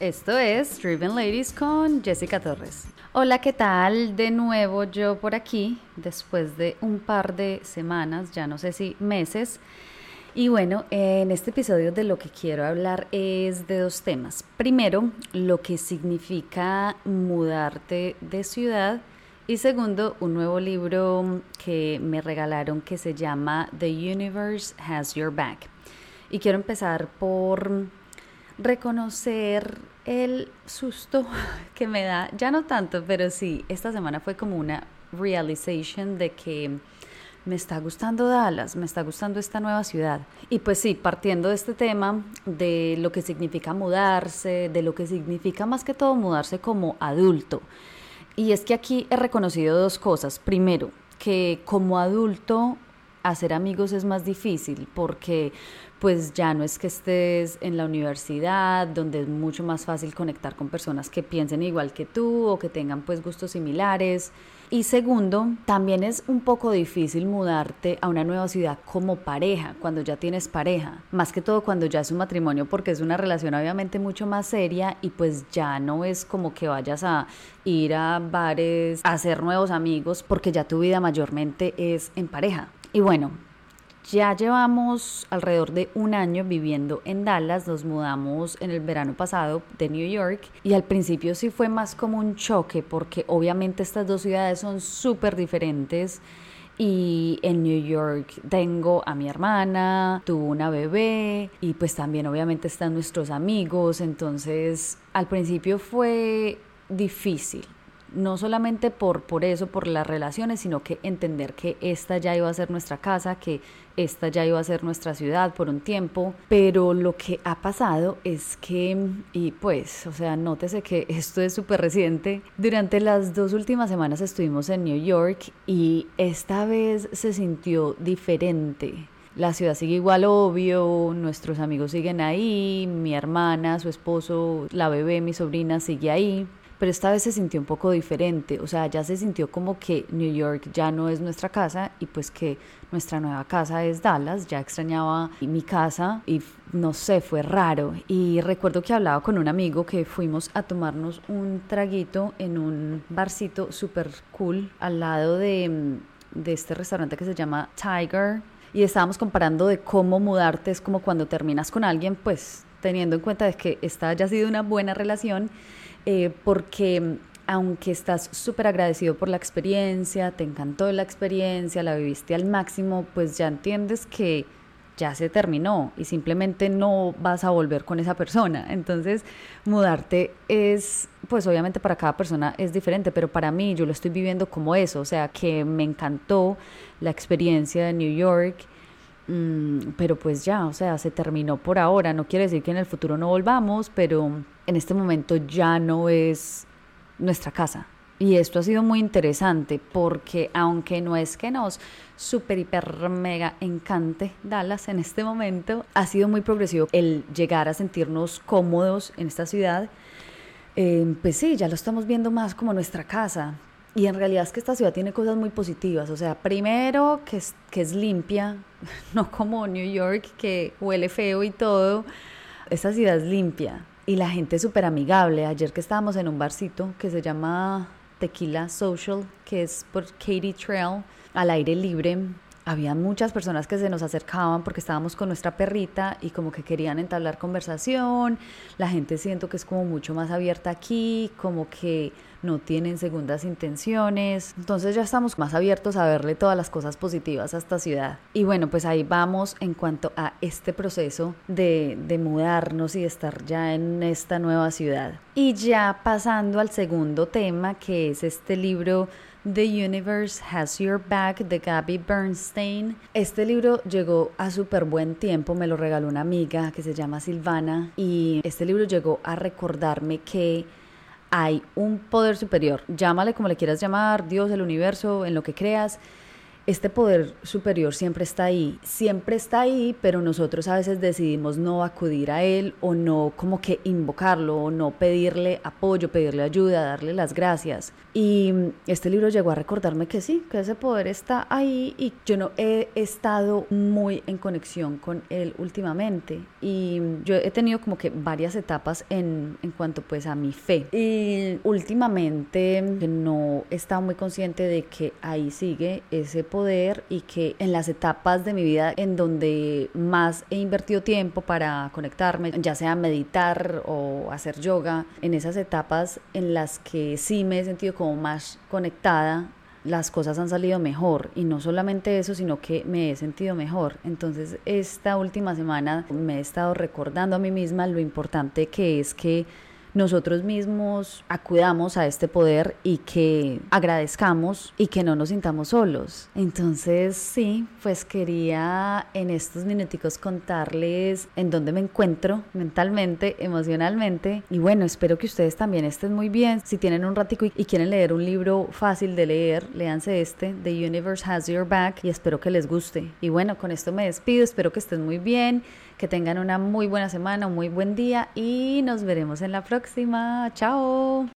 Esto es Driven Ladies con Jessica Torres. Hola, ¿qué tal? De nuevo yo por aquí, después de un par de semanas, ya no sé si meses. Y bueno, en este episodio de lo que quiero hablar es de dos temas. Primero, lo que significa mudarte de ciudad. Y segundo, un nuevo libro que me regalaron que se llama The Universe Has Your Back. Y quiero empezar por reconocer el susto que me da, ya no tanto, pero sí, esta semana fue como una realization de que me está gustando Dallas, me está gustando esta nueva ciudad. Y pues sí, partiendo de este tema, de lo que significa mudarse, de lo que significa más que todo mudarse como adulto. Y es que aquí he reconocido dos cosas. Primero, que como adulto hacer amigos es más difícil porque pues ya no es que estés en la universidad, donde es mucho más fácil conectar con personas que piensen igual que tú o que tengan pues gustos similares. Y segundo, también es un poco difícil mudarte a una nueva ciudad como pareja, cuando ya tienes pareja, más que todo cuando ya es un matrimonio, porque es una relación obviamente mucho más seria y pues ya no es como que vayas a ir a bares, a hacer nuevos amigos, porque ya tu vida mayormente es en pareja. Y bueno, ya llevamos alrededor de un año viviendo en Dallas, nos mudamos en el verano pasado de New York y al principio sí fue más como un choque porque obviamente estas dos ciudades son súper diferentes. Y en New York tengo a mi hermana, tuvo una bebé y pues también obviamente están nuestros amigos, entonces al principio fue difícil no solamente por, por eso, por las relaciones, sino que entender que esta ya iba a ser nuestra casa, que esta ya iba a ser nuestra ciudad por un tiempo, pero lo que ha pasado es que, y pues, o sea, nótese que esto es súper reciente, durante las dos últimas semanas estuvimos en New York y esta vez se sintió diferente. La ciudad sigue igual, obvio, nuestros amigos siguen ahí, mi hermana, su esposo, la bebé, mi sobrina sigue ahí, pero esta vez se sintió un poco diferente, o sea, ya se sintió como que New York ya no es nuestra casa y pues que nuestra nueva casa es Dallas, ya extrañaba mi casa y no sé, fue raro. Y recuerdo que hablaba con un amigo que fuimos a tomarnos un traguito en un barcito súper cool al lado de, de este restaurante que se llama Tiger. Y estábamos comparando de cómo mudarte. Es como cuando terminas con alguien, pues teniendo en cuenta de que esta haya sido una buena relación eh, porque aunque estás súper agradecido por la experiencia, te encantó la experiencia, la viviste al máximo, pues ya entiendes que ya se terminó y simplemente no vas a volver con esa persona. Entonces, mudarte es, pues obviamente para cada persona es diferente, pero para mí yo lo estoy viviendo como eso, o sea, que me encantó la experiencia de New York Mm, pero pues ya, o sea, se terminó por ahora. No quiere decir que en el futuro no volvamos, pero en este momento ya no es nuestra casa. Y esto ha sido muy interesante porque aunque no es que nos super, hiper, mega encante Dallas en este momento, ha sido muy progresivo el llegar a sentirnos cómodos en esta ciudad. Eh, pues sí, ya lo estamos viendo más como nuestra casa. Y en realidad es que esta ciudad tiene cosas muy positivas. O sea, primero que es, que es limpia, no como New York que huele feo y todo. Esta ciudad es limpia y la gente es súper amigable. Ayer que estábamos en un barcito que se llama Tequila Social, que es por Katy Trail, al aire libre, había muchas personas que se nos acercaban porque estábamos con nuestra perrita y como que querían entablar conversación. La gente siento que es como mucho más abierta aquí, como que no tienen segundas intenciones. Entonces ya estamos más abiertos a verle todas las cosas positivas a esta ciudad. Y bueno, pues ahí vamos en cuanto a este proceso de, de mudarnos y de estar ya en esta nueva ciudad. Y ya pasando al segundo tema, que es este libro The Universe Has Your Back de Gabby Bernstein. Este libro llegó a súper buen tiempo, me lo regaló una amiga que se llama Silvana y este libro llegó a recordarme que hay un poder superior, llámale como le quieras llamar, Dios, el universo, en lo que creas, este poder superior siempre está ahí, siempre está ahí, pero nosotros a veces decidimos no acudir a él o no como que invocarlo o no pedirle apoyo, pedirle ayuda, darle las gracias. Y este libro llegó a recordarme que sí, que ese poder está ahí y yo no he estado muy en conexión con él últimamente y yo he tenido como que varias etapas en, en cuanto pues a mi fe y últimamente no he estado muy consciente de que ahí sigue ese poder y que en las etapas de mi vida en donde más he invertido tiempo para conectarme, ya sea meditar o hacer yoga, en esas etapas en las que sí me he sentido como más conectada, las cosas han salido mejor y no solamente eso, sino que me he sentido mejor. Entonces esta última semana me he estado recordando a mí misma lo importante que es que nosotros mismos acudamos a este poder y que agradezcamos y que no nos sintamos solos. Entonces, sí, pues quería en estos minuticos contarles en dónde me encuentro mentalmente, emocionalmente. Y bueno, espero que ustedes también estén muy bien. Si tienen un ratico y quieren leer un libro fácil de leer, léanse este, The Universe Has Your Back, y espero que les guste. Y bueno, con esto me despido, espero que estén muy bien que tengan una muy buena semana, un muy buen día y nos veremos en la próxima. Chao.